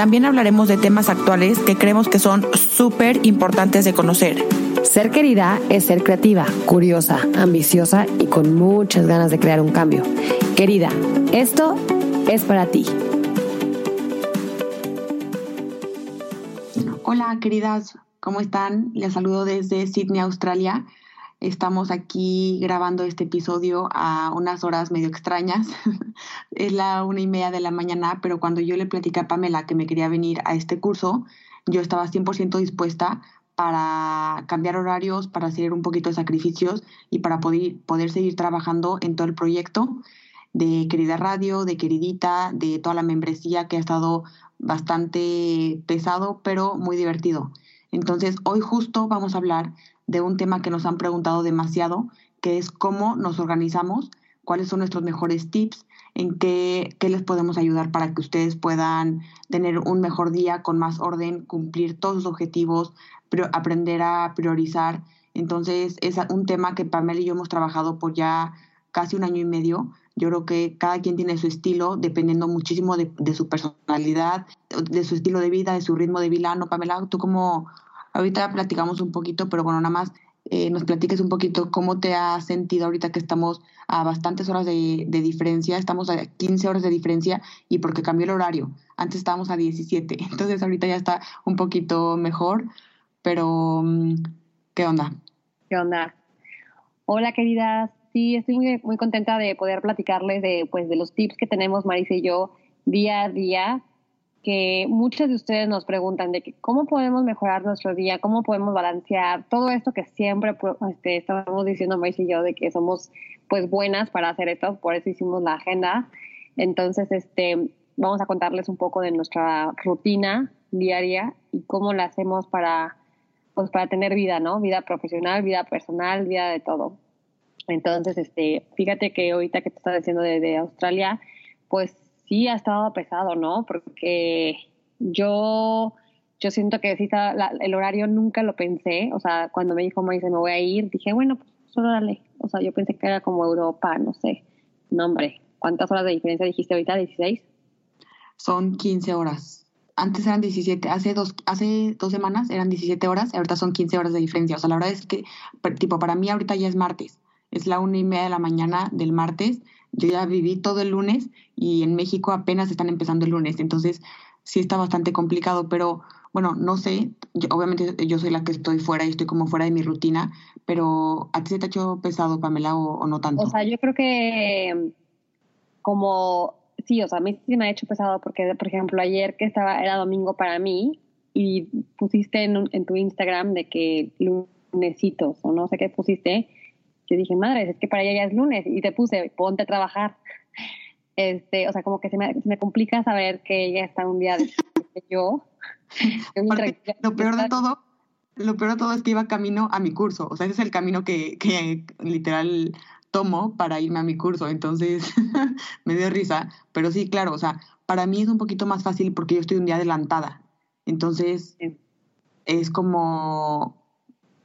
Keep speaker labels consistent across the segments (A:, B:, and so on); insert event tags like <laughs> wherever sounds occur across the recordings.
A: también hablaremos de temas actuales que creemos que son súper importantes de conocer.
B: Ser querida es ser creativa, curiosa, ambiciosa y con muchas ganas de crear un cambio. Querida, esto es para ti.
A: Hola, queridas, ¿cómo están? Les saludo desde Sydney, Australia. Estamos aquí grabando este episodio a unas horas medio extrañas. <laughs> es la una y media de la mañana, pero cuando yo le platicé a Pamela que me quería venir a este curso, yo estaba 100% dispuesta para cambiar horarios, para hacer un poquito de sacrificios y para poder, poder seguir trabajando en todo el proyecto de Querida Radio, de Queridita, de toda la membresía que ha estado bastante pesado, pero muy divertido. Entonces, hoy justo vamos a hablar de un tema que nos han preguntado demasiado, que es cómo nos organizamos, cuáles son nuestros mejores tips, en qué, qué les podemos ayudar para que ustedes puedan tener un mejor día con más orden, cumplir todos sus objetivos, aprender a priorizar. Entonces, es un tema que Pamela y yo hemos trabajado por ya casi un año y medio. Yo creo que cada quien tiene su estilo, dependiendo muchísimo de, de su personalidad, de su estilo de vida, de su ritmo de vida. ¿No, Pamela? ¿Tú cómo, Ahorita platicamos un poquito, pero bueno, nada más eh, nos platiques un poquito cómo te has sentido ahorita que estamos a bastantes horas de, diferencia, estamos a 15 horas de diferencia y porque cambió el horario. Antes estábamos a 17, <laughs> entonces ahorita ya está un poquito mejor, pero mm, ¿qué onda?
C: ¿Qué onda? Hola queridas, sí, estoy muy, muy contenta de poder platicarles de, pues, de los tips que tenemos Marisa y yo día a día que muchas de ustedes nos preguntan de que cómo podemos mejorar nuestro día, cómo podemos balancear todo esto que siempre pues, este, estamos diciendo Mauricio y yo de que somos pues buenas para hacer esto, por eso hicimos la agenda. Entonces, este, vamos a contarles un poco de nuestra rutina diaria y cómo la hacemos para pues para tener vida, ¿no? Vida profesional, vida personal, vida de todo. Entonces, este, fíjate que ahorita que te estás diciendo de, de Australia, pues sí ha estado pesado, ¿no? Porque yo, yo siento que sí está, el horario nunca lo pensé, o sea, cuando me dijo, me voy a ir, dije, bueno, pues solo dale, o sea, yo pensé que era como Europa, no sé, no hombre, ¿cuántas horas de diferencia dijiste ahorita? ¿16?
A: Son 15 horas. Antes eran 17, hace dos, hace dos semanas eran 17 horas, ahorita son 15 horas de diferencia. O sea, la verdad es que, tipo, para mí ahorita ya es martes, es la una y media de la mañana del martes yo ya viví todo el lunes y en México apenas están empezando el lunes, entonces sí está bastante complicado, pero bueno, no sé, obviamente yo soy la que estoy fuera y estoy como fuera de mi rutina, pero ¿a ti se te ha hecho pesado, Pamela, o, no tanto?
C: O sea, yo creo que como, sí, o sea, a mí sí me ha hecho pesado porque, por ejemplo, ayer que estaba, era domingo para mí y pusiste en, en tu Instagram de que lunesitos o no sé qué pusiste, yo dije, madre, es que para ella ya es lunes y te puse, ponte a trabajar. Este, o sea, como que se me, me complica saber que ella está un día yo. <laughs>
A: lo peor de todo, lo peor de todo es que iba camino a mi curso. O sea, ese es el camino que, que literal tomo para irme a mi curso. Entonces, <laughs> me dio risa. Pero sí, claro, o sea, para mí es un poquito más fácil porque yo estoy un día adelantada. Entonces, es como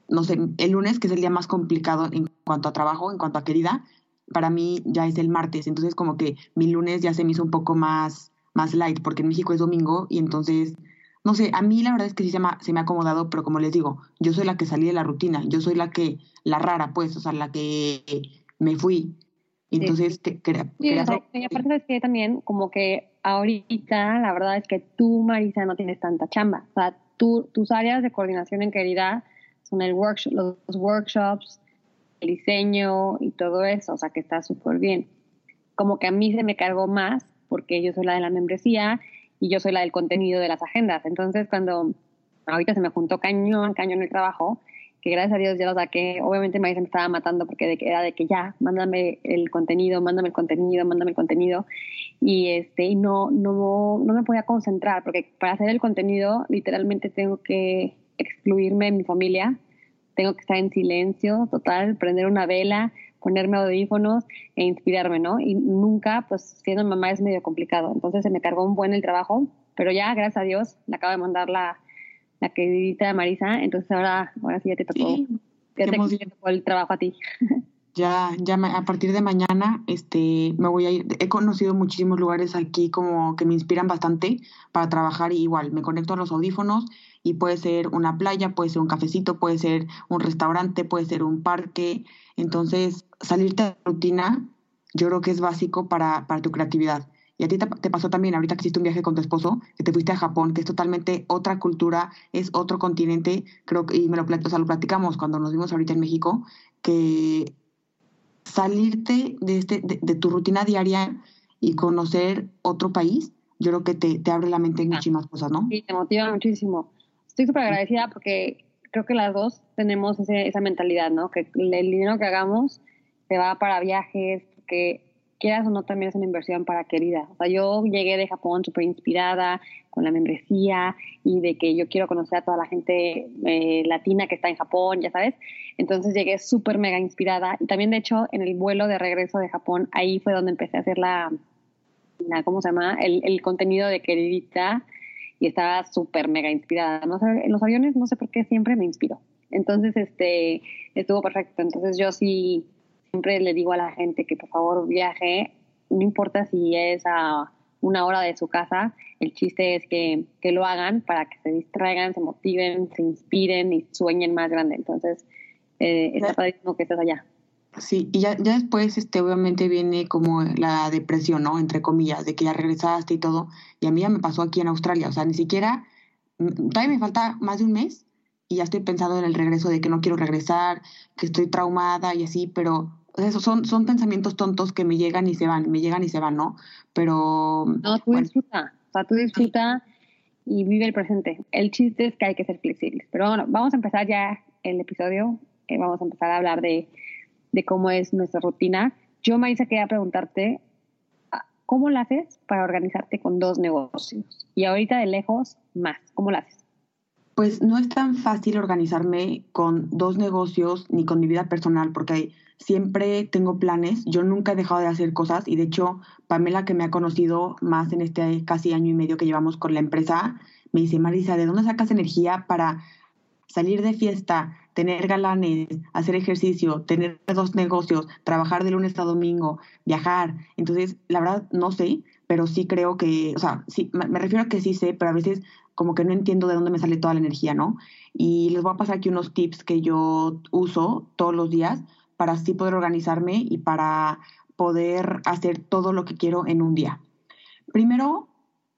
A: no sé, el lunes, que es el día más complicado en cuanto a trabajo, en cuanto a querida, para mí ya es el martes. Entonces, como que mi lunes ya se me hizo un poco más, más light, porque en México es domingo y entonces, no sé, a mí la verdad es que sí se me, ha, se me ha acomodado, pero como les digo, yo soy la que salí de la rutina, yo soy la que, la rara, pues, o sea, la que me fui. Entonces,
C: sí. que, y aparte es que también, como que ahorita, la verdad es que tú, Marisa, no tienes tanta chamba. O sea, tú, tus áreas de coordinación en querida son el workshop, los workshops, diseño y todo eso, o sea que está súper bien. Como que a mí se me cargó más porque yo soy la de la membresía y yo soy la del contenido de las agendas. Entonces cuando ahorita se me juntó cañón, cañón el trabajo, que gracias a Dios ya lo saqué, obviamente me estaba matando porque de, era de que ya, mándame el contenido, mándame el contenido, mándame el contenido. Y este, y no, no, no me podía concentrar porque para hacer el contenido literalmente tengo que excluirme de mi familia. Tengo que estar en silencio total, prender una vela, ponerme audífonos e inspirarme, ¿no? Y nunca, pues siendo mamá es medio complicado. Entonces se me cargó un buen el trabajo, pero ya, gracias a Dios, le acabo de mandar la, la queridita Marisa, entonces ahora, ahora sí ya te tocó, ya te, tocó el trabajo a ti. <laughs>
A: Ya, ya a partir de mañana este, me voy a ir. He conocido muchísimos lugares aquí como que me inspiran bastante para trabajar y igual me conecto a los audífonos y puede ser una playa, puede ser un cafecito, puede ser un restaurante, puede ser un parque. Entonces, salirte de la rutina yo creo que es básico para, para tu creatividad. Y a ti te, pasó también, ahorita que hiciste un viaje con tu esposo, que te fuiste a Japón, que es totalmente otra cultura, es otro continente, creo que, y me lo, o sea, lo platicamos cuando nos vimos ahorita en México, que salirte de, este, de, tu rutina diaria y conocer otro país, yo creo que te, te abre la mente en muchísimas cosas, ¿no?
C: Sí, te motiva muchísimo. Estoy súper agradecida porque creo que las dos tenemos ese, esa mentalidad, ¿no? Que el dinero que hagamos se va para viajes, que quieras o no, también es una inversión para querida. O sea, yo llegué de Japón súper inspirada con la membresía y de que yo quiero conocer a toda la gente eh, latina que está en Japón, ya sabes. Entonces llegué súper mega inspirada. Y también, de hecho, en el vuelo de regreso de Japón, ahí fue donde empecé a hacer la, la ¿cómo se llama? El, el contenido de queridita y estaba súper mega inspirada. No sé, en los aviones no sé por qué siempre me inspiro. Entonces, este, estuvo perfecto. Entonces yo sí siempre le digo a la gente que por favor viaje, no importa si es a una hora de su casa, el chiste es que, que lo hagan para que se distraigan, se motiven, se inspiren y sueñen más grande. Entonces, eh, está padrísimo que estés allá.
A: Sí, y ya, ya después, este, obviamente viene como la depresión, ¿no? Entre comillas, de que ya regresaste y todo. Y a mí ya me pasó aquí en Australia, o sea, ni siquiera, mm, todavía me falta más de un mes y ya estoy pensando en el regreso de que no quiero regresar, que estoy traumada y así, pero esos son, son pensamientos tontos que me llegan y se van, me llegan y se van, ¿no? Pero...
C: No, tú disfruta, o sea, tú disfruta y vive el presente. El chiste es que hay que ser flexibles. Pero bueno, vamos a empezar ya el episodio, eh, vamos a empezar a hablar de, de cómo es nuestra rutina. Yo, Marisa, quería preguntarte, ah, ¿cómo lo haces para organizarte con dos negocios? Y ahorita de lejos, más, ¿cómo lo haces?
A: Pues no es tan fácil organizarme con dos negocios ni con mi vida personal, porque hay siempre tengo planes, yo nunca he dejado de hacer cosas y de hecho Pamela que me ha conocido más en este casi año y medio que llevamos con la empresa, me dice, Marisa, ¿de dónde sacas energía para salir de fiesta, tener galanes, hacer ejercicio, tener dos negocios, trabajar de lunes a domingo, viajar? Entonces, la verdad, no sé, pero sí creo que, o sea, sí, me refiero a que sí sé, pero a veces como que no entiendo de dónde me sale toda la energía, ¿no? Y les voy a pasar aquí unos tips que yo uso todos los días para así poder organizarme y para poder hacer todo lo que quiero en un día. Primero,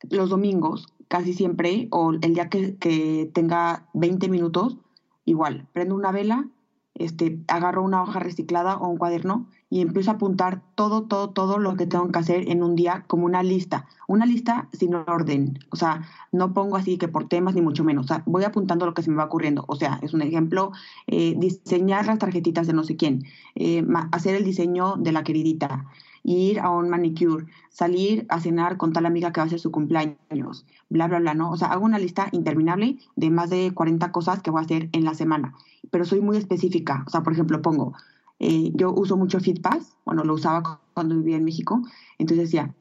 A: los domingos, casi siempre, o el día que, tenga 20 minutos, igual, prendo una vela, este, agarro una hoja reciclada o un cuaderno y empiezo a apuntar todo, todo, todo lo que tengo que hacer en un día como una lista. Una lista sin orden. O sea, no pongo así que por temas ni mucho menos. O sea, voy apuntando lo que se me va ocurriendo. O sea, es un ejemplo, eh, diseñar las tarjetitas de no sé quién, eh, hacer el diseño de la queridita, ir a un manicure, salir a cenar con tal amiga que va a ser su cumpleaños, bla, bla, bla, ¿no? O sea, hago una lista interminable de más de 40 cosas que voy a hacer en la semana. Pero soy muy específica. O sea, por ejemplo, pongo eh, yo uso mucho FitPass, bueno, lo usaba cuando vivía en México, entonces decía,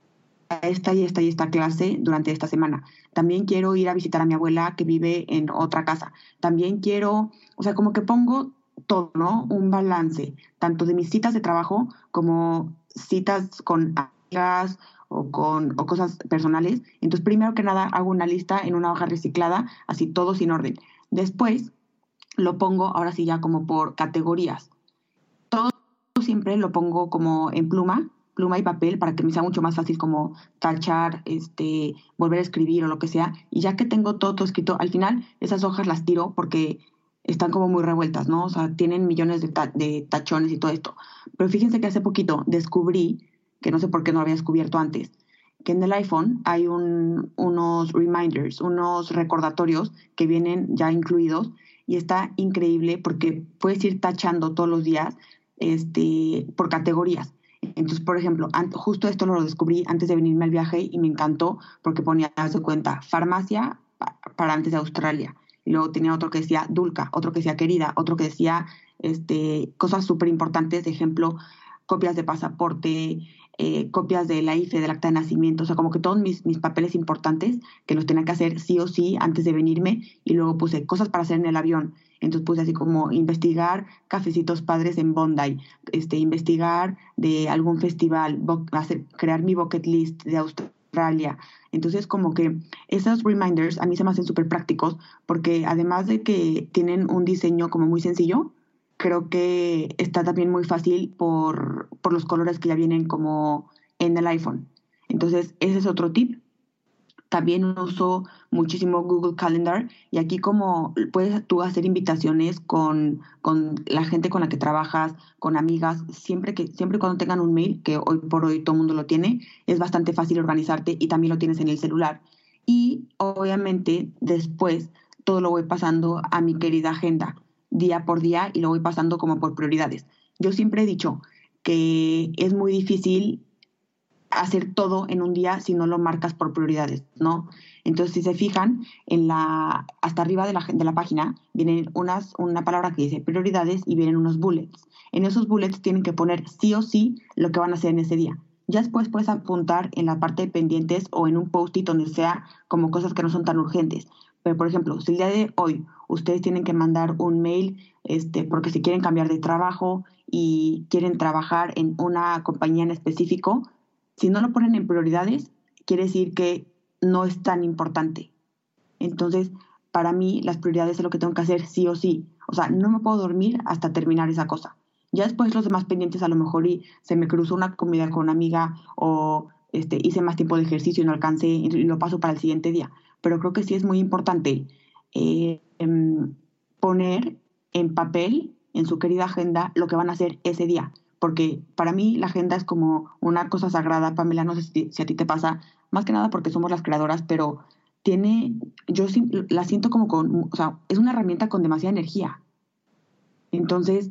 A: esta y esta y esta clase durante esta semana. También quiero ir a visitar a mi abuela que vive en otra casa. También quiero, o sea, como que pongo todo, ¿no? Un balance, tanto de mis citas de trabajo como citas con amigas o con o cosas personales. Entonces, primero que nada, hago una lista en una hoja reciclada, así todo sin orden. Después lo pongo, ahora sí ya como por categorías siempre lo pongo como en pluma, pluma y papel para que me sea mucho más fácil como tachar, este, volver a escribir o lo que sea. Y ya que tengo todo, escrito, al final esas hojas las tiro porque están como muy revueltas, ¿no? O sea, tienen millones de, de tachones y todo esto. Pero fíjense que hace poquito descubrí, que no sé por qué no lo había descubierto antes, que en el iPhone hay un, unos reminders, unos recordatorios que vienen ya incluidos y está increíble porque puedes ir tachando todos los días este, por categorías. Entonces, por ejemplo, justo esto lo descubrí antes de venirme al viaje y me encantó porque ponía, su cuenta, farmacia para antes de Australia. Y luego tenía otro que decía Dulca, otro que decía querida, otro que decía este, cosas súper importantes, de ejemplo, copias de pasaporte, eh, copias de la IFE, del acta de nacimiento, o sea, como que todos mis, mis, papeles importantes que los tenía que hacer sí o sí antes de venirme y luego puse cosas para hacer en el avión. Entonces puse así como investigar cafecitos padres en Bondi, este, investigar de algún festival, hacer, crear mi bucket list de Australia. Entonces como que esos reminders a mí se me hacen súper prácticos porque además de que tienen un diseño como muy sencillo, creo que está también muy fácil por, por los colores que ya vienen como en el iPhone. Entonces, ese es otro tip. También uso muchísimo Google Calendar y aquí como puedes tú hacer invitaciones con, con, la gente con la que trabajas, con amigas, siempre que siempre cuando tengan un mail, que hoy por hoy todo el mundo lo tiene, es bastante fácil organizarte y también lo tienes en el celular. Y obviamente después todo lo voy pasando a mi querida agenda día por día y lo voy pasando como por prioridades. Yo siempre he dicho que es muy difícil hacer todo en un día si no lo marcas por prioridades, ¿no? Entonces, si se fijan, en la, hasta arriba de la, de la página vienen unas, una palabra que dice prioridades y vienen unos bullets. En esos bullets tienen que poner sí o sí lo que van a hacer en ese día. Ya después puedes apuntar en la parte de pendientes o en un post-it donde sea como cosas que no son tan urgentes. Pero, por ejemplo, si el día de hoy ustedes tienen que mandar un mail este, porque si quieren cambiar de trabajo y quieren trabajar en una compañía en específico, si no lo ponen en prioridades, quiere decir que no es tan importante. Entonces, para mí, las prioridades es lo que tengo que hacer sí o sí. O sea, no me puedo dormir hasta terminar esa cosa. Ya después los demás pendientes a lo mejor y se me cruzó una comida con una amiga o este, hice más tiempo de ejercicio y no alcancé y lo paso para el siguiente día pero creo que sí es muy importante eh, em, poner en papel, en su querida agenda, lo que van a hacer ese día. Porque para mí la agenda es como una cosa sagrada, Pamela, no sé si, a ti te pasa, más que nada porque somos las creadoras, pero tiene, yo la siento como con, o sea, es una herramienta con demasiada energía. Entonces,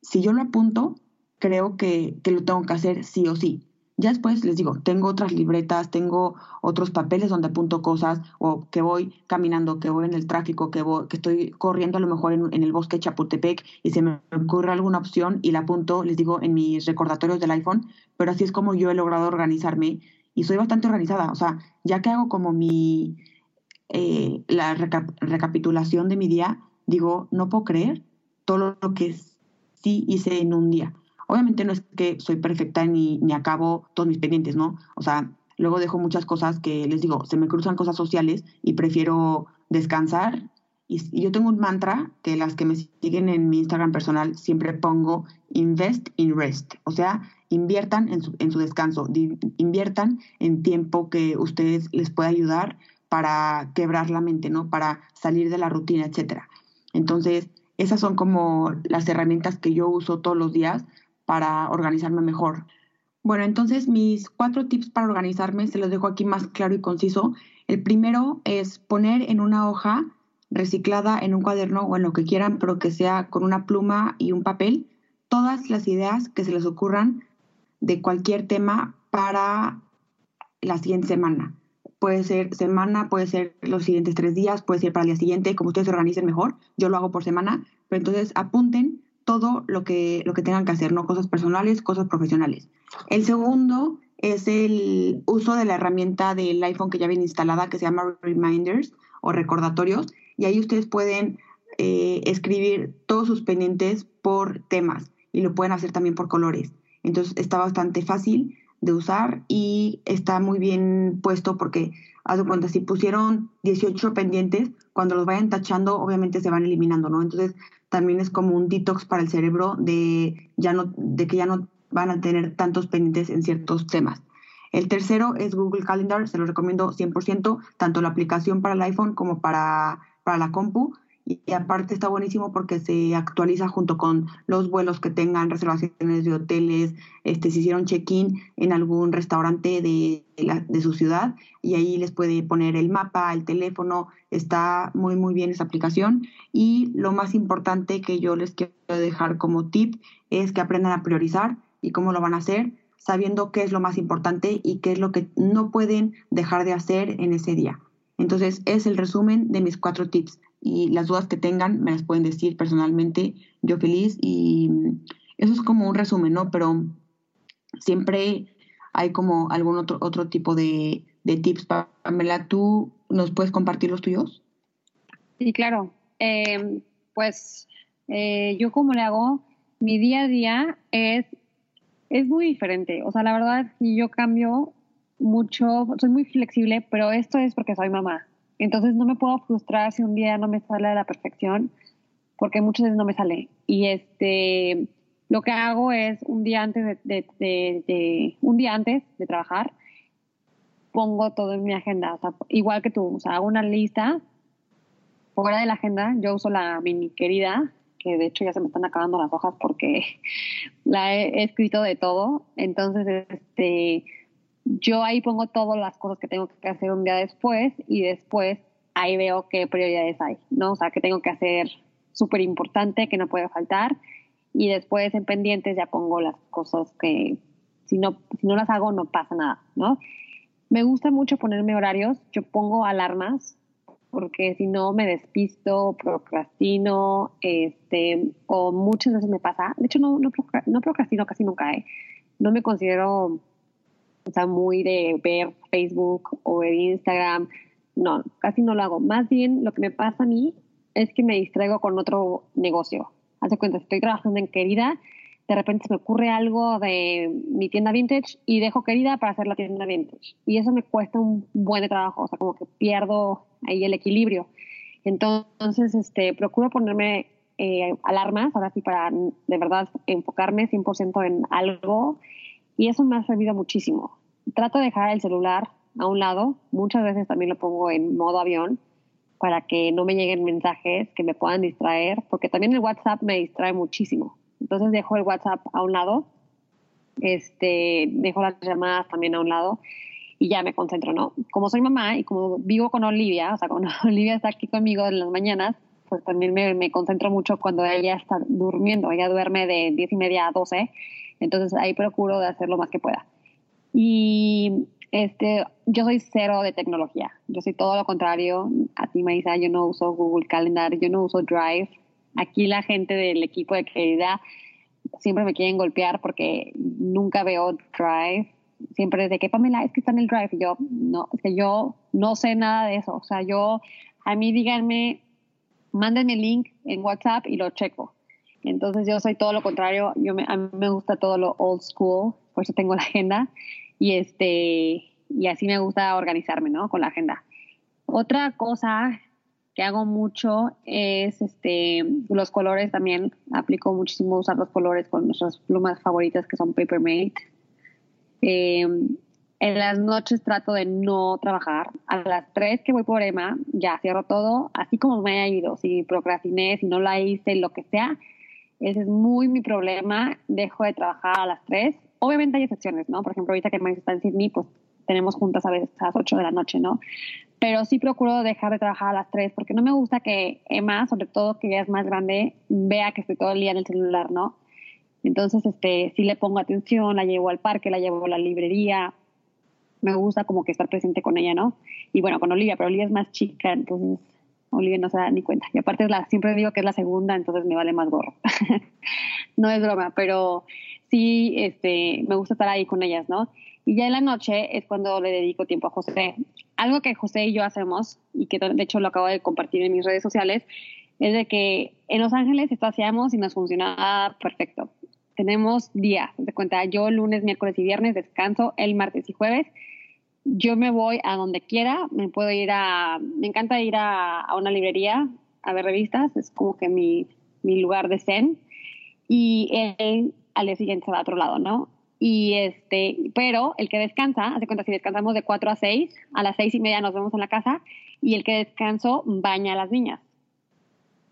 A: si yo lo apunto, creo que, que lo tengo que hacer sí o sí. Ya después les digo, tengo otras libretas, tengo otros papeles donde apunto cosas, o que voy caminando, que voy en el tráfico, que, voy, que estoy corriendo a lo mejor en, el bosque Chapultepec y se me ocurre alguna opción y la apunto, les digo, en mis recordatorios del iPhone, pero así es como yo he logrado organizarme y soy bastante organizada. O sea, ya que hago como mi, eh, la recapitulación de mi día, digo, no puedo creer todo lo que sí hice en un día. Obviamente no es que soy perfecta ni, ni acabo todos mis pendientes, ¿no? O sea, luego dejo muchas cosas que les digo, se me cruzan cosas sociales y prefiero descansar. Y, yo tengo un mantra que las que me siguen en mi Instagram personal siempre pongo invest in rest, o sea, inviertan en su, en su descanso, inviertan en tiempo que ustedes les pueda ayudar para quebrar la mente, ¿no? Para salir de la rutina, etcétera. Entonces, esas son como las herramientas que yo uso todos los días para organizarme mejor. Bueno, entonces mis cuatro tips para organizarme se los dejo aquí más claro y conciso. El primero es poner en una hoja reciclada en un cuaderno o en lo que quieran, pero que sea con una pluma y un papel, todas las ideas que se les ocurran de cualquier tema para la siguiente semana. Puede ser semana, puede ser los siguientes tres días, puede ser para el día siguiente, como ustedes se organicen mejor. Yo lo hago por semana, pero entonces apunten todo lo que, lo que tengan que hacer, ¿no? Cosas personales, cosas profesionales. El segundo es el uso de la herramienta del iPhone que ya viene instalada, que se llama Reminders o recordatorios, y ahí ustedes pueden eh, escribir todos sus pendientes por temas y lo pueden hacer también por colores. Entonces está bastante fácil de usar y está muy bien puesto porque, haz de cuenta, si pusieron 18 pendientes, cuando los vayan tachando, obviamente se van eliminando, ¿no? Entonces también es como un detox para el cerebro de, ya no, de que ya no van a tener tantos pendientes en ciertos temas. El tercero es Google Calendar, se lo recomiendo 100%, tanto la aplicación para el iPhone como para, para la compu y, aparte está buenísimo porque se actualiza junto con los vuelos que tengan, reservaciones de hoteles, este, si hicieron check-in en algún restaurante de, de, su ciudad y ahí les puede poner el mapa, el teléfono, está muy muy bien esa aplicación y lo más importante que yo les quiero dejar como tip es que aprendan a priorizar y cómo lo van a hacer sabiendo qué es lo más importante y qué es lo que no pueden dejar de hacer en ese día. Entonces, es el resumen de mis cuatro tips y las dudas que tengan me las pueden decir personalmente, yo feliz y eso es como un resumen, ¿no? Pero siempre hay como algún otro, otro tipo de, de tips. Pamela, ¿tú nos puedes compartir los tuyos?
C: Sí, claro. Eh, pues eh, yo como le hago, mi día a día es, es muy diferente. O sea, la verdad, yo cambio mucho, soy muy flexible, pero esto es porque soy mamá. Entonces no me puedo frustrar si un día no me sale a la perfección, porque muchas veces no me sale. Y este, lo que hago es un día antes de, un día antes de trabajar, pongo todo en mi agenda, igual que tú, o sea, hago una lista fuera de la agenda, yo uso la mini querida, que de hecho ya se me están acabando las hojas porque <laughs> la he escrito de todo, entonces este yo ahí pongo todas las cosas que tengo que hacer un día después y después ahí veo qué prioridades hay, ¿no? O sea, que tengo que hacer súper importante, que no puede faltar y después en pendientes ya pongo las cosas que si no, si no las hago no pasa nada, ¿no? Me gusta mucho ponerme horarios, yo pongo alarmas porque si no me despisto, procrastino, este, o muchas veces me pasa, de hecho no, no, no procrastino casi nunca, ¿eh? no me considero o sea, muy de ver Facebook o ver Instagram. No, casi no lo hago. Más bien lo que me pasa a mí es que me distraigo con otro negocio. Hace cuenta, estoy trabajando en Querida, de repente se me ocurre algo de mi tienda vintage y dejo Querida para hacer la tienda vintage. Y eso me cuesta un buen trabajo, o sea, como que pierdo ahí el equilibrio. Entonces, este, procuro ponerme eh, alarmas, ahora sí, para de verdad enfocarme 100% en algo y eso me ha servido muchísimo. Trato de dejar el celular a un lado, muchas veces también lo pongo en modo avión para que no me lleguen mensajes que me puedan distraer, porque también el WhatsApp me distrae muchísimo. Entonces dejo el WhatsApp a un lado, este, dejo las llamadas también a un lado y ya me concentro, ¿no? Como soy mamá y como vivo con Olivia, o sea, cuando <laughs> Olivia está aquí conmigo en las mañanas, pues también me, me concentro mucho cuando ella está durmiendo. Ella duerme de 10 y media a 12 entonces ahí procuro de hacer lo más que pueda. Y este, yo soy cero de tecnología. Yo soy todo lo contrario a ti, Marisa. Yo no uso Google Calendar, yo no uso Drive. Aquí la gente del equipo de querida siempre me quieren golpear porque nunca veo Drive. Siempre desde que Pamela es que está en el Drive. Yo, no, que yo no sé nada de eso. O sea, yo, a mí díganme, mándenme el link en WhatsApp y lo checo. Entonces yo soy todo lo contrario, yo me, a mí me gusta todo lo old school, por eso tengo la agenda y este y así me gusta organizarme, ¿no? Con la agenda. Otra cosa que hago mucho es este los colores también aplico muchísimo usar los colores con nuestras plumas favoritas que son Paper Mate. Em, en las noches trato de no trabajar. A las 3 que voy por Emma, ya cierro todo, así como me haya ido. Si procrastiné, si no la hice, lo que sea, ese es muy mi problema. Dejo de trabajar a las 3. Obviamente hay excepciones, ¿no? Por ejemplo, ahorita que Maris está en Sydney, pues tenemos juntas a veces a las 8 de la noche, ¿no? Pero sí procuro dejar de trabajar a las 3 porque no me gusta que Emma, sobre todo que ya es más grande, vea que estoy todo el día en el celular, ¿no? Entonces, este, sí le pongo atención, la llevo al parque, la llevo a la librería. Me gusta como que estar presente con ella, ¿no? Y bueno, con Olivia, pero Olivia es más chica, entonces Olivia no se da ni cuenta. Y aparte, la, siempre digo que es la segunda, entonces me vale más gorro. <laughs> no es broma, pero sí este, me gusta estar ahí con ellas, ¿no? Y ya en la noche es cuando le dedico tiempo a José. Algo que José y yo hacemos, y que de hecho lo acabo de compartir en mis redes sociales, es de que en Los Ángeles espaciamos y nos funciona perfecto. Tenemos días, de cuenta, yo lunes, miércoles y viernes descanso, el martes y jueves, yo me voy a donde quiera, me puedo ir a, me encanta ir a, una librería a ver revistas, es como que mi, mi lugar de zen, y él al día siguiente se va a otro lado, ¿no? Y este, pero el que descansa, hace cuenta, si descansamos de 4 a 6, a las 6 y media nos vemos en la casa, y el que descansó baña a las niñas.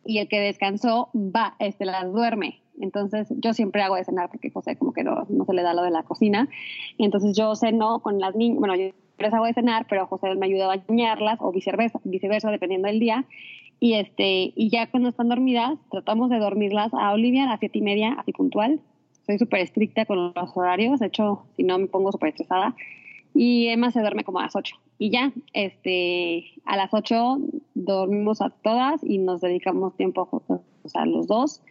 C: Y el que descansó va, este, las duerme. Entonces yo siempre hago de cenar porque José como que no, no se le da lo de la cocina. Y entonces yo ceno con las niñas, bueno, yo les hago de cenar, pero José me ayuda a bañarlas o viceversa, viceversa dependiendo del día. Y, este, y ya cuando están dormidas, tratamos de dormirlas a Olivia a las siete y media, así puntual. Soy súper estricta con los horarios, de hecho, si no me pongo súper estresada. Y Emma se duerme como a las ocho. Y ya, este, a las ocho dormimos a todas y nos dedicamos tiempo juntos, o sea, los dos.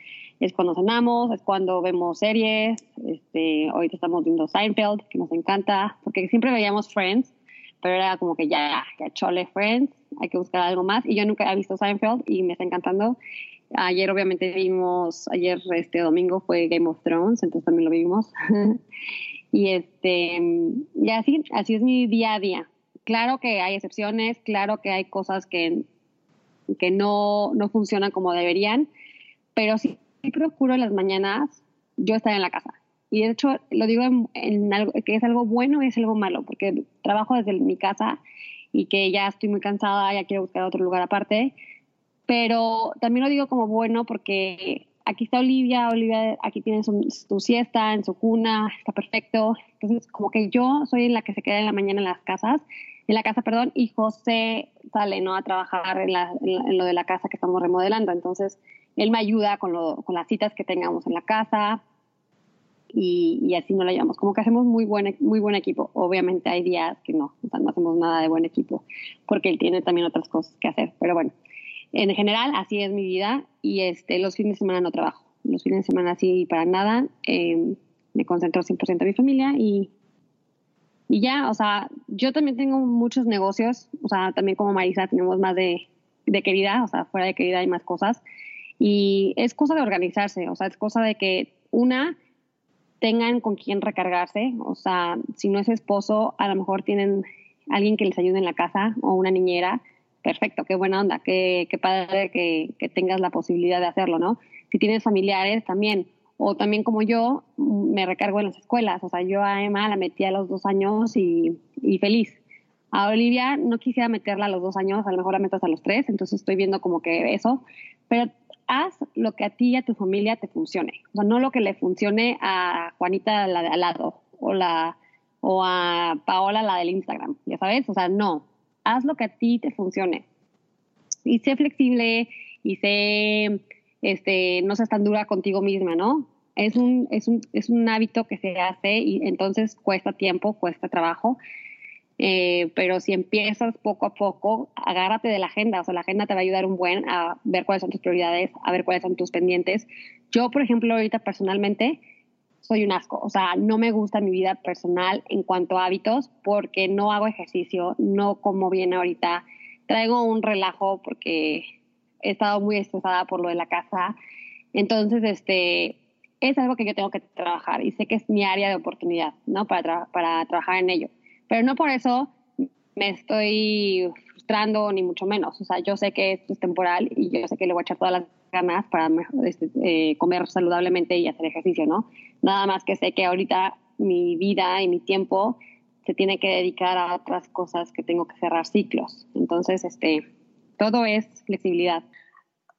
C: Es cuando cenamos, es cuando vemos series. Este, ahorita estamos viendo Seinfeld, que nos encanta, porque siempre veíamos Friends, pero era como que ya, ya chole Friends, hay que buscar algo más. Y yo nunca he visto Seinfeld y me está encantando. Ayer obviamente vimos, ayer este domingo fue Game of Thrones, entonces también lo vimos. <laughs> y este, y así, así es mi día a día. Claro que hay excepciones, claro que hay cosas que, que no, no funcionan como deberían, pero sí, procuro las mañanas yo estar en la casa. Y de hecho, lo digo en, algo que es algo bueno y es algo malo, porque trabajo desde mi casa y que ya estoy muy cansada, ya quiero buscar otro lugar aparte. Pero también lo digo como bueno porque aquí está Olivia, Olivia aquí tiene su, siesta en su cuna, está perfecto. Entonces, como que yo soy la que se queda en la mañana en las casas en la casa, perdón, y José sale ¿no? a trabajar en, lo de la casa que estamos remodelando. Entonces, él me ayuda con, con las citas que tengamos en la casa y, así no la llevamos. Como que hacemos muy buen, muy buen equipo. Obviamente hay días que no, no hacemos nada de buen equipo porque él tiene también otras cosas que hacer. Pero bueno, en general así es mi vida y este, los fines de semana no trabajo. Los fines de semana sí para nada. Eh, me concentro 100% en mi familia y y ya, o sea, yo también tengo muchos negocios, o sea, también como Marisa tenemos más de, de querida, o sea, fuera de querida hay más cosas. Y es cosa de organizarse, o sea, es cosa de que una tengan con quién recargarse, o sea, si no es esposo, a lo mejor tienen alguien que les ayude en la casa o una niñera, perfecto, qué buena onda, qué, qué padre que, que tengas la posibilidad de hacerlo, ¿no? Si tienes familiares también, o también como yo me recargo en las escuelas. O sea, yo a Emma la metí a los dos años y, feliz. A Olivia no quisiera meterla a los dos años, a lo mejor la meto hasta los tres, entonces estoy viendo como que eso. Pero haz lo que a ti y a tu familia te funcione. O sea, no lo que le funcione a Juanita la de al lado o, la, o a Paola la del Instagram, ya sabes. O sea, no. Haz lo que a ti te funcione. Y sé flexible y sé, este, no seas tan dura contigo misma, ¿no? es un, es un, es un hábito que se hace y entonces cuesta tiempo, cuesta trabajo. Eh, pero si empiezas poco a poco, agárrate de la agenda, o sea, la agenda te va a ayudar un buen a ver cuáles son tus prioridades, a ver cuáles son tus pendientes. Yo, por ejemplo, ahorita personalmente soy un asco, o sea, no me gusta mi vida personal en cuanto a hábitos porque no hago ejercicio, no como bien ahorita, traigo un relajo porque he estado muy estresada por lo de la casa. Entonces, este, es algo que yo tengo que trabajar y sé que es mi área de oportunidad, ¿no? Para, para trabajar en ello. Pero no por eso me estoy frustrando ni mucho menos. O sea, yo sé que esto es temporal y yo sé que le voy a echar todas las ganas para este, eh, comer saludablemente y hacer ejercicio, ¿no? Nada más que sé que ahorita mi vida y mi tiempo se tiene que dedicar a otras cosas que tengo que cerrar ciclos. Entonces, este, todo es flexibilidad.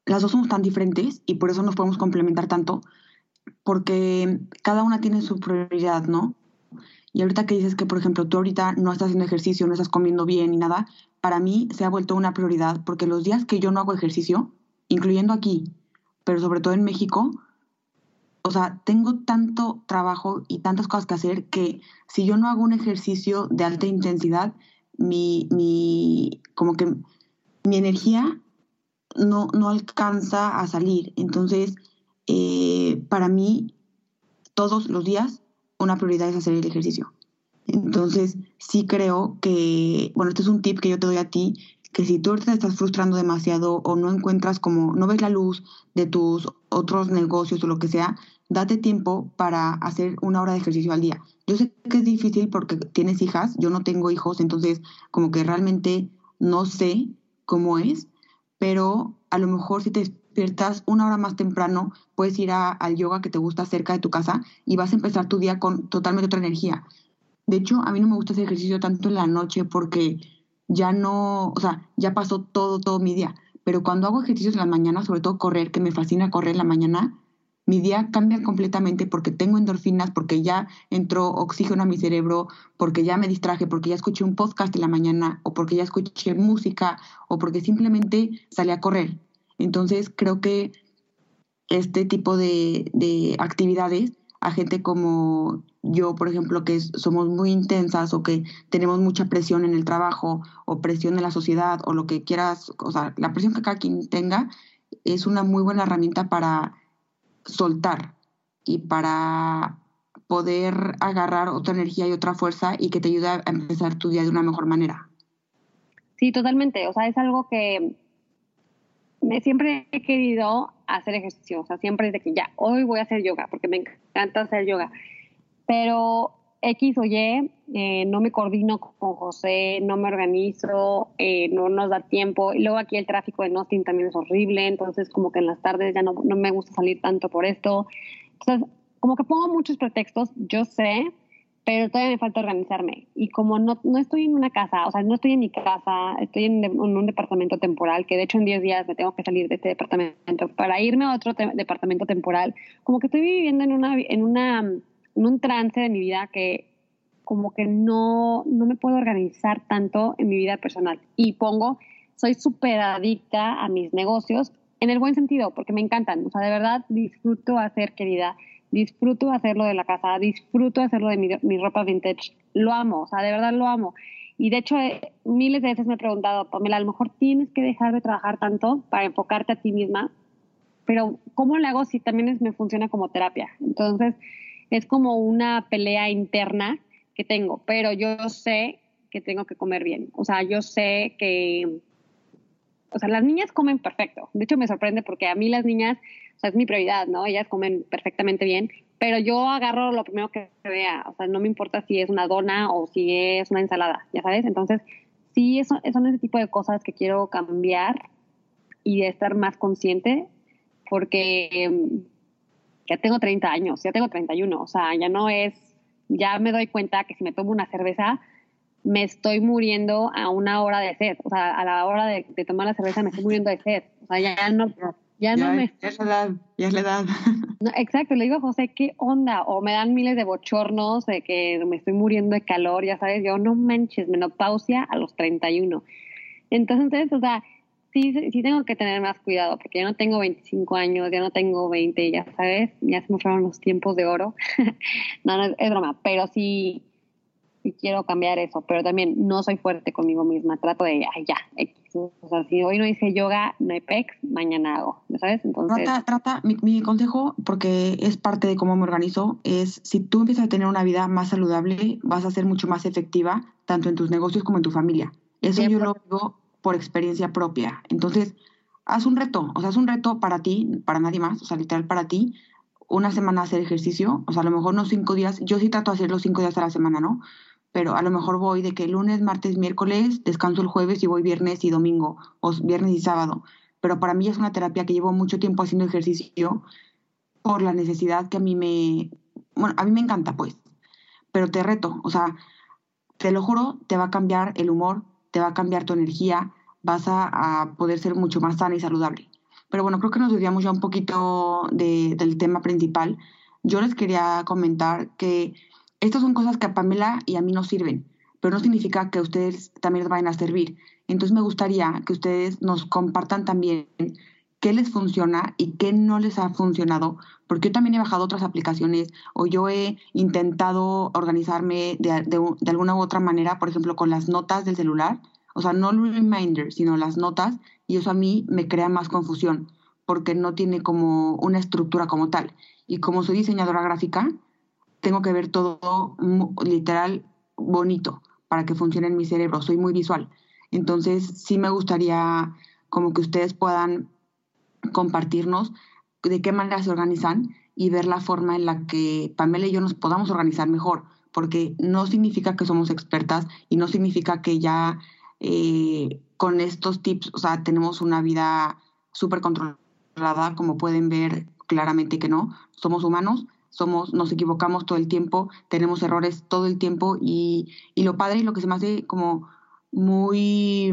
A: Las dos somos tan diferentes y por eso nos podemos complementar tanto, porque cada una tiene su prioridad, ¿no? Y ahorita que dices que, por ejemplo, tú ahorita no estás haciendo ejercicio, no estás comiendo bien ni nada, para mí se ha vuelto una prioridad porque los días que yo no hago ejercicio, incluyendo aquí, pero sobre todo en México, o sea, tengo tanto trabajo y tantas cosas que hacer que si yo no hago un ejercicio de alta intensidad, mi, mi como que mi energía no, no alcanza a salir. Entonces, eh, para mí, todos los días, una prioridad es hacer el ejercicio. Entonces, sí creo que, bueno, este es un tip que yo te doy a ti, que si tú te estás frustrando demasiado o no encuentras como, no ves la luz de tus otros negocios o lo que sea, date tiempo para hacer una hora de ejercicio al día. Yo sé que es difícil porque tienes hijas, yo no tengo hijos, entonces como que realmente no sé cómo es, pero a lo mejor si te despiertas una hora más temprano, puedes ir al yoga que te gusta cerca de tu casa y vas a empezar tu día con totalmente otra energía. De hecho, a mí no me gusta hacer ejercicio tanto en la noche porque ya no, o sea, ya pasó todo, todo mi día. Pero cuando hago ejercicios en la mañana, sobre todo correr, que me fascina correr en la mañana, mi día cambia completamente porque tengo endorfinas, porque ya entró oxígeno a mi cerebro, porque ya me distraje, porque ya escuché un podcast en la mañana, o porque ya escuché música, o porque simplemente salí a correr. Entonces creo que este tipo de, actividades a gente como yo, por ejemplo, que somos muy intensas o que tenemos mucha presión en el trabajo o presión en la sociedad o lo que quieras, o sea, la presión que cada quien tenga es una muy buena herramienta para soltar y para poder agarrar otra energía y otra fuerza y que te ayude a empezar tu día de una mejor manera.
C: Sí, totalmente. O sea, es algo que siempre he querido hacer ejercicio. O sea, siempre es de que ya, hoy voy a hacer yoga porque me encanta hacer yoga. Pero X o Y, eh, no me coordino con José, no me organizo, eh, no nos da tiempo. Y luego aquí el tráfico de Austin también es horrible, entonces como que en las tardes ya no, no me gusta salir tanto por esto. Entonces, como que pongo muchos pretextos, yo sé, pero todavía me falta organizarme. Y como no, no estoy en una casa, o sea, no estoy en mi casa, estoy en, un departamento temporal, que de hecho en 10 días me tengo que salir de este departamento para irme a otro departamento temporal, como que estoy viviendo en, una, en, una, en un trance de mi vida que como que no, no me puedo organizar tanto en mi vida personal. Y pongo, soy súper adicta a mis negocios, en el buen sentido, porque me encantan. O sea, de verdad disfruto hacer, querida, disfruto hacerlo de la casa, disfruto hacerlo de mi, ropa vintage, lo amo, o sea, de verdad lo amo. Y de hecho, eh, miles de veces me he preguntado, Pamela, a lo mejor tienes que dejar de trabajar tanto para enfocarte a ti misma, pero ¿cómo lo hago si también me funciona como terapia? Entonces, es como una pelea interna que tengo, pero yo sé que tengo que comer bien. O sea, yo sé que, o sea, las niñas comen perfecto. De hecho, me sorprende porque a mí las niñas sea, es mi prioridad, ¿no? Ellas comen perfectamente bien, pero yo agarro lo primero que vea, o sea, no me importa si es una dona o si es una ensalada, ya sabes. Entonces, sí, eso, son ese tipo de cosas que quiero cambiar y de estar más consciente, porque em, ya tengo 30 años, ya tengo 31, o sea, ya no es, ya me doy cuenta que si me tomo una cerveza, me estoy muriendo a una hora de sed, o sea, a la hora de, de tomar la cerveza me estoy muriendo de sed, o sea, ya no, ya, no me...
A: Ya es la edad, ya es la edad. <laughs>
C: exacto, le digo a José, ¿qué onda? O me dan miles de bochornos de que me estoy muriendo de calor, ya sabes, yo no manches, menopausia a los 31. Entonces, o sea, sí, sí tengo que tener más cuidado, porque ya no tengo 25 años, ya no tengo 20, ya sabes, ya se me fueron los tiempos de oro. <laughs> no, no, es broma, pero sí, y quiero cambiar eso, pero también no soy fuerte conmigo misma, trato de, ay, ya, o sea, si hoy no hice yoga, no hay pecs, mañana hago, ¿sabes?
A: Entonces... Trata, trata, mi, mi, consejo, porque es parte de cómo me organizo, es si tú empiezas a tener una vida más saludable, vas a ser mucho más efectiva, tanto en tus negocios como en tu familia. Eso yo lo digo por experiencia propia. Entonces, haz un reto, o sea, haz un reto para ti, para nadie más, o sea, literal para ti, una semana hacer ejercicio, o sea, a lo mejor no cinco días, yo sí trato de hacer los cinco días a la semana, ¿no? Pero a lo mejor voy de que lunes, martes, miércoles, descanso el jueves y voy viernes y domingo, o viernes y sábado. Pero para mí es una terapia que llevo mucho tiempo haciendo ejercicio por la necesidad que a mí me, bueno, a mí me encanta pues, pero te reto, o sea, te lo juro, te va a cambiar el humor, te va a cambiar tu energía, vas a, poder ser mucho más sana y saludable. Pero bueno, creo que nos desviamos ya un poquito del tema principal. Yo les quería comentar que estas son cosas que a Pamela y a mí nos sirven, pero no significa que ustedes también les vayan a servir. Entonces me gustaría que ustedes nos compartan también qué les funciona y qué no les ha funcionado, porque yo también he bajado otras aplicaciones o yo he intentado organizarme de, de, alguna u otra manera, por ejemplo, con las notas del celular, o sea, no el reminder, sino las notas, y eso a mí me crea más confusión, porque no tiene como una estructura como tal. Y como soy diseñadora gráfica, tengo que ver todo literal bonito para que funcione en mi cerebro. Soy muy visual. Entonces, sí me gustaría como que ustedes puedan compartirnos de qué manera se organizan y ver la forma en la que Pamela y yo nos podamos organizar mejor, porque no significa que somos expertas y no significa que ya eh, con estos tips, o sea, tenemos una vida súper controlada, como pueden ver claramente que no, somos humanos, somos, nos equivocamos todo el tiempo, tenemos errores todo el tiempo y, y lo padre y lo que se me hace como muy,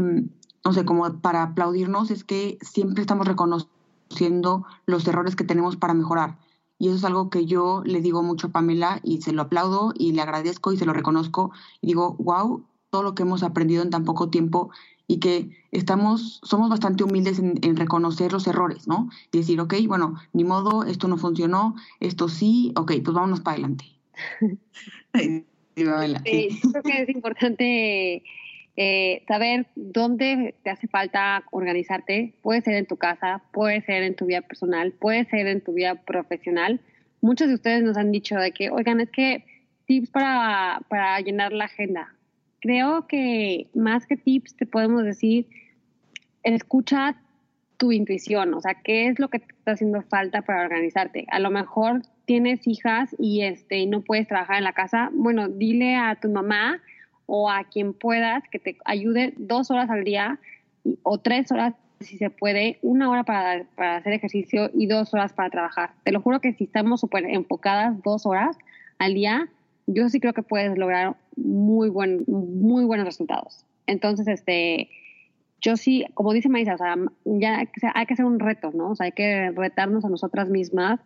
A: no sé, como para aplaudirnos es que siempre estamos reconociendo los errores que tenemos para mejorar. Y eso es algo que yo le digo mucho a Pamela y se lo aplaudo y le agradezco y se lo reconozco y digo, wow, todo lo que hemos aprendido en tan poco tiempo y que estamos, somos bastante humildes en, reconocer los errores, ¿no? Y decir, ok, bueno, ni modo, esto no funcionó, esto sí, ok, pues vámonos para adelante. <laughs>
C: sí, creo que es importante eh, saber dónde te hace falta organizarte. Puede ser en tu casa, puede ser en tu vida personal, puede ser en tu vida profesional. Muchos de ustedes nos han dicho de que, oigan, es que tips para, para llenar la agenda creo que más que tips te podemos decir, escucha tu intuición, o sea, qué es lo que te está haciendo falta para organizarte. A lo mejor tienes hijas y este no puedes trabajar en la casa, bueno, dile a tu mamá o a quien puedas que te ayude dos horas al día o tres horas si se puede, una hora para, para hacer ejercicio y dos horas para trabajar. Te lo juro que si estamos súper enfocadas dos horas al día, yo sí creo que puedes lograr muy, buen, muy buenos resultados. Entonces, este, yo sí, como dice Maisa, o sea, ya hay que hacer un reto, ¿no? O sea, hay que retarnos a nosotras mismas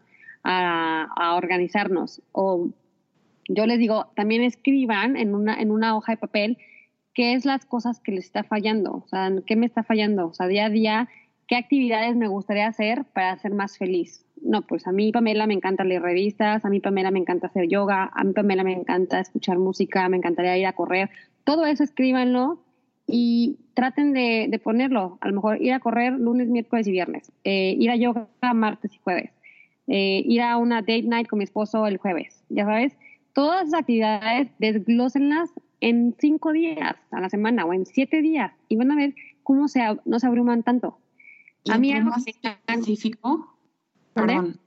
C: a, a organizarnos. O yo les digo, también escriban en una, en una hoja de papel qué es las cosas que les está fallando, o sea, qué me está fallando, o sea, día a día, qué actividades me gustaría hacer para ser más feliz no, pues a mí Pamela me encanta leer revistas, a mí Pamela me encanta hacer yoga, a mí Pamela me encanta escuchar música, me encantaría ir a correr. Todo eso escríbanlo y traten de, ponerlo. A lo mejor ir a correr lunes, miércoles y viernes, eh, ir a yoga martes y jueves, eh, ir a una date night con mi esposo el jueves, ya sabes. Todas esas actividades desglósenlas en cinco días a la semana o en siete días y van a ver cómo se, no se abruman tanto.
A: a mí algo específico Perdón,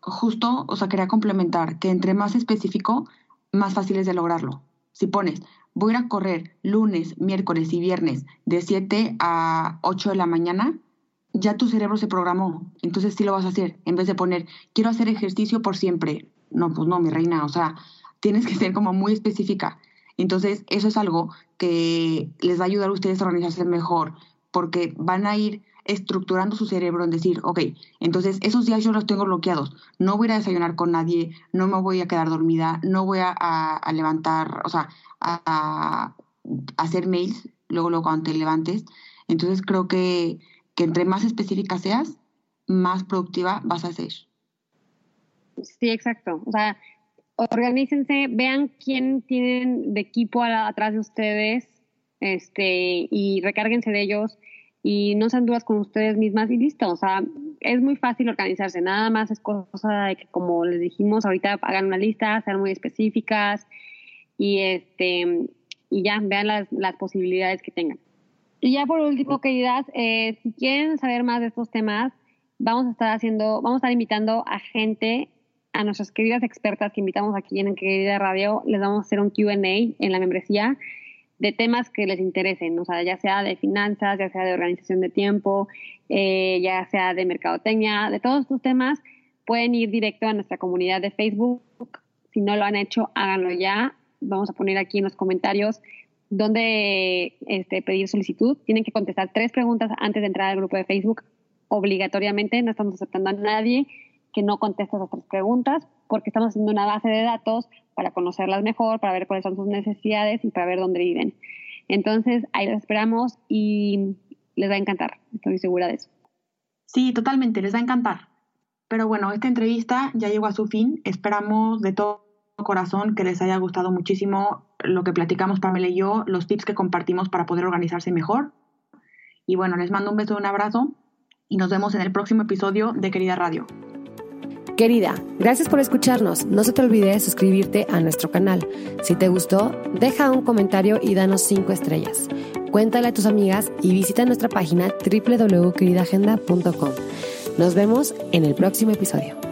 A: justo, o sea, quería complementar que entre más específico, más fácil es de lograrlo. Si pones, voy a correr lunes, miércoles y viernes de 7 a 8 de la mañana, ya tu cerebro se programó. Entonces sí lo vas a hacer. En vez de poner, quiero hacer ejercicio por siempre. No, pues no, mi reina. O sea, tienes que ser como muy específica. Entonces, eso es algo que les va a ayudar a ustedes a organizarse mejor, porque van a ir estructurando su cerebro en decir, ok, entonces esos días yo los tengo bloqueados, no voy a desayunar con nadie, no me voy a quedar dormida, no voy a, levantar, o sea, a, hacer mails luego, luego cuando te levantes. Entonces creo que, que entre más específica seas, más productiva vas a ser.
C: Sí, exacto. O sea, organícense, vean quién tienen de equipo atrás de ustedes este, y recárguense de ellos y no sean dudas con ustedes mismas y listo. O sea, es muy fácil organizarse, nada más es cosa de que, como les dijimos, ahorita hagan una lista, sean muy específicas y, este, y ya vean las, las posibilidades que tengan. Y ya por último, queridas, eh, si quieren saber más de estos temas, vamos a estar haciendo, vamos a estar invitando a gente, a nuestras queridas expertas que invitamos aquí en Querida Radio, les vamos a hacer un Q&A en la membresía de temas que les interesen, o sea, ya sea de finanzas, ya sea de organización de tiempo, eh, ya sea de mercadotecnia, de todos estos temas, pueden ir directo a nuestra comunidad de Facebook. Si no lo han hecho, háganlo ya. Vamos a poner aquí en los comentarios dónde este, pedir solicitud. Tienen que contestar tres preguntas antes de entrar al grupo de Facebook. Obligatoriamente, no estamos aceptando a nadie que no conteste esas tres preguntas porque estamos haciendo una base de datos para conocerlas mejor, para ver cuáles son sus necesidades y para ver dónde viven. Entonces, ahí las esperamos y les va a encantar, estoy segura de eso.
A: Sí, totalmente, les va a encantar. Pero bueno, esta entrevista ya llegó a su fin. Esperamos de todo corazón que les haya gustado muchísimo lo que platicamos Pamela y yo, los tips que compartimos para poder organizarse mejor. Y bueno, les mando un beso y un abrazo y nos vemos en el próximo episodio de Querida Radio.
B: Querida, gracias por escucharnos. No se te olvide suscribirte a nuestro canal. Si te gustó, deja un comentario y danos 5 estrellas. Cuéntale a tus amigas y visita nuestra página www.queridagenda.com. Nos vemos en el próximo episodio.